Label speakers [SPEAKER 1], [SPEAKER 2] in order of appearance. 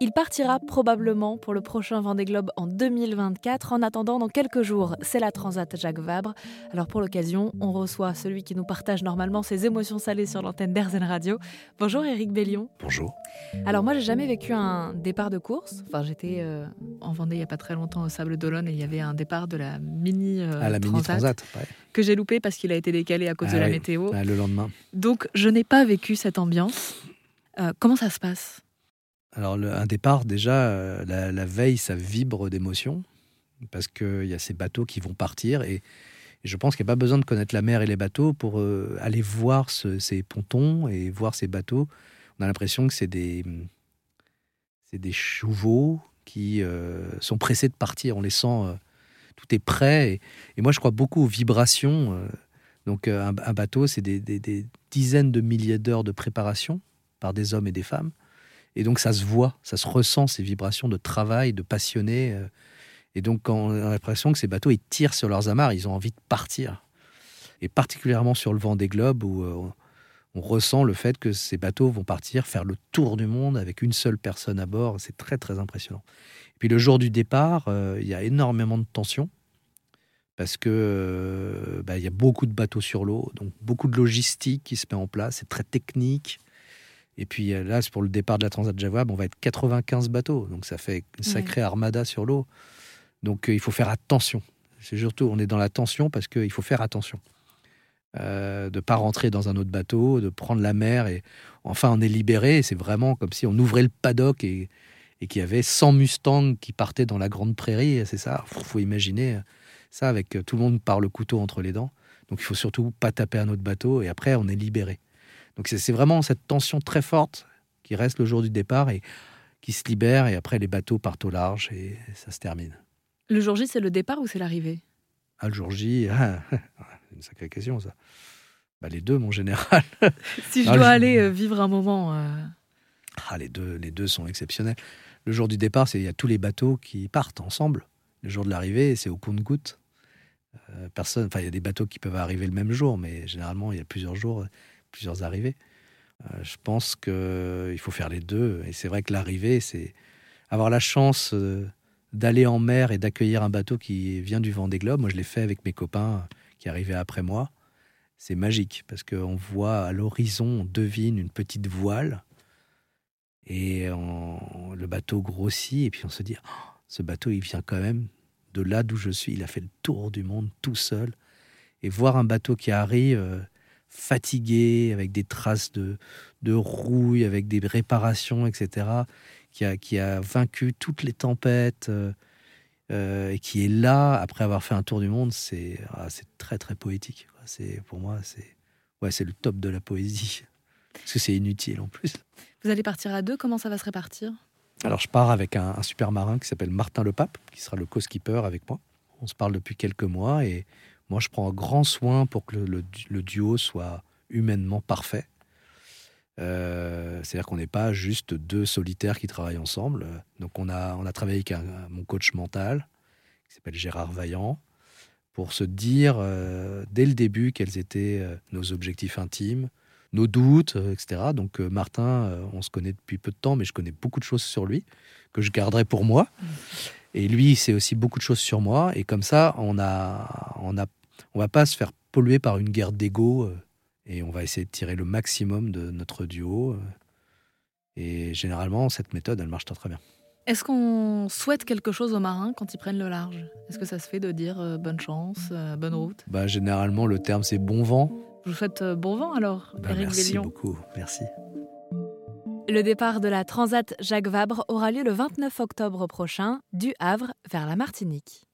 [SPEAKER 1] Il partira probablement pour le prochain Vendée Globe en 2024. En attendant, dans quelques jours, c'est la Transat Jacques Vabre. Alors pour l'occasion, on reçoit celui qui nous partage normalement ses émotions salées sur l'antenne d'Airzen Radio. Bonjour Éric Bellion.
[SPEAKER 2] Bonjour.
[SPEAKER 1] Alors moi, j'ai jamais vécu un départ de course. Enfin, j'étais euh, en Vendée il y a pas très longtemps au Sable d'Olonne et il y avait un départ de la mini
[SPEAKER 2] euh, ah, la Mini Transat
[SPEAKER 1] que j'ai loupé parce qu'il a été décalé à cause
[SPEAKER 2] ah
[SPEAKER 1] de la météo.
[SPEAKER 2] Ah, le lendemain.
[SPEAKER 1] Donc je n'ai pas vécu cette ambiance. Euh, comment ça se passe?
[SPEAKER 2] Alors, un départ, déjà, euh, la, veille, ça vibre d'émotion, parce qu'il y a ces bateaux qui vont partir. Et, je pense qu'il n'y a pas besoin de connaître la mer et les bateaux pour euh, aller voir ces pontons et voir ces bateaux. On a l'impression que c'est des, des chevaux qui euh, sont pressés de partir. On les sent, tout est prêt. Et, moi, je crois beaucoup aux vibrations. donc, un, bateau, c'est des dizaines de milliers d'heures de préparation par des hommes et des femmes. Et donc ça se voit, ça se ressent, ces vibrations de travail, de passionné. Euh. Et donc on a l'impression que ces bateaux, ils tirent sur leurs amarres, ils ont envie de partir. Et particulièrement sur le vent des globes, où euh, on ressent le fait que ces bateaux vont partir faire le tour du monde avec une seule personne à bord. C'est très très impressionnant. Et puis le jour du départ, euh, il y a énormément de tension parce que bah, il y a beaucoup de bateaux sur l'eau, donc beaucoup de logistique qui se met en place. C'est très technique. Et puis euh, là, c'est pour le départ de la Transat Jawab, on va être 95 bateaux. Donc ça fait une sacrée armada sur l'eau. Donc euh, il faut faire attention. C'est surtout, on est dans la tension parce qu'il faut faire attention. Euh, de ne pas rentrer dans un autre bateau, de prendre la mer. Et enfin, on est libéré. C'est vraiment comme si on ouvrait le paddock et, et qu'il y avait 100 Mustangs qui partaient dans la grande prairie. C'est ça. Il faut imaginer ça avec tout le monde par le couteau entre les dents. Donc il faut surtout pas taper un autre bateau. Et après, on est libéré. Donc c'est vraiment cette tension très forte qui reste le jour du départ et qui se libère et après les bateaux partent au large et ça se termine.
[SPEAKER 1] Le jour J, c'est le départ ou c'est l'arrivée?
[SPEAKER 2] Ah, le jour J, c'est une sacrée question ça. Bah, les deux, mon général.
[SPEAKER 1] si je ah, dois aller euh, vivre un moment. Euh.
[SPEAKER 2] Ah, les deux, les deux sont exceptionnels. Le jour du départ, c'est il y a tous les bateaux qui partent ensemble. Le jour de l'arrivée, c'est au compte-goutte. Euh, personne, enfin, il y a des bateaux qui peuvent arriver le même jour, mais généralement, il y a plusieurs jours plusieurs arrivées. Euh, je pense qu'il faut faire les deux. Et c'est vrai que l'arrivée, c'est avoir la chance euh, d'aller en mer et d'accueillir un bateau qui vient du vent des globes. Moi, je l'ai fait avec mes copains qui arrivaient après moi. C'est magique parce qu'on voit à l'horizon, on devine une petite voile et le bateau grossit et puis on se dit, oh, ce bateau, il vient quand même de là d'où je suis. Il a fait le tour du monde tout seul. Et voir un bateau qui arrive, euh, fatigué, avec des traces de, de rouille, avec des réparations, etc., qui a, qui a vaincu toutes les tempêtes euh, euh, et qui est là après avoir fait un tour du monde, c'est ah, c'est très très poétique. C'est pour moi c'est ouais c'est le top de la poésie parce que c'est inutile en plus.
[SPEAKER 1] Vous allez partir à deux. Comment ça va se répartir?
[SPEAKER 2] Alors je pars avec un, un super marin qui s'appelle Martin Le Pape, qui sera le co-skipper avec moi. On se parle depuis quelques mois et moi, je prends grand soin pour que le, duo soit humainement parfait. Euh, c'est-à-dire qu'on n'est pas juste deux solitaires qui travaillent ensemble. Donc, on a, on a travaillé avec mon coach mental, qui s'appelle Gérard Vaillant, pour se dire euh, dès le début quels étaient euh, nos objectifs intimes, nos doutes, etc. Donc, Martin, on se connaît depuis peu de temps, mais je connais beaucoup de choses sur lui que je garderai pour moi. Et lui, c'est aussi beaucoup de choses sur moi. Et comme ça, on a, on a on va pas se faire polluer par une guerre d'ego euh, et on va essayer de tirer le maximum de notre duo. Euh, et généralement, cette méthode, elle marche très très bien.
[SPEAKER 1] Est-ce qu'on souhaite quelque chose aux marins quand ils prennent le large? Est-ce que ça se fait de dire euh, bonne chance, bonne route?
[SPEAKER 2] Bah, Généralement, le terme c'est bon vent.
[SPEAKER 1] Je vous souhaite bon vent alors,
[SPEAKER 2] bah, Merci beaucoup, merci.
[SPEAKER 1] Le départ de la Transat Jacques Vabre aura lieu le 29 octobre prochain du Havre vers la Martinique.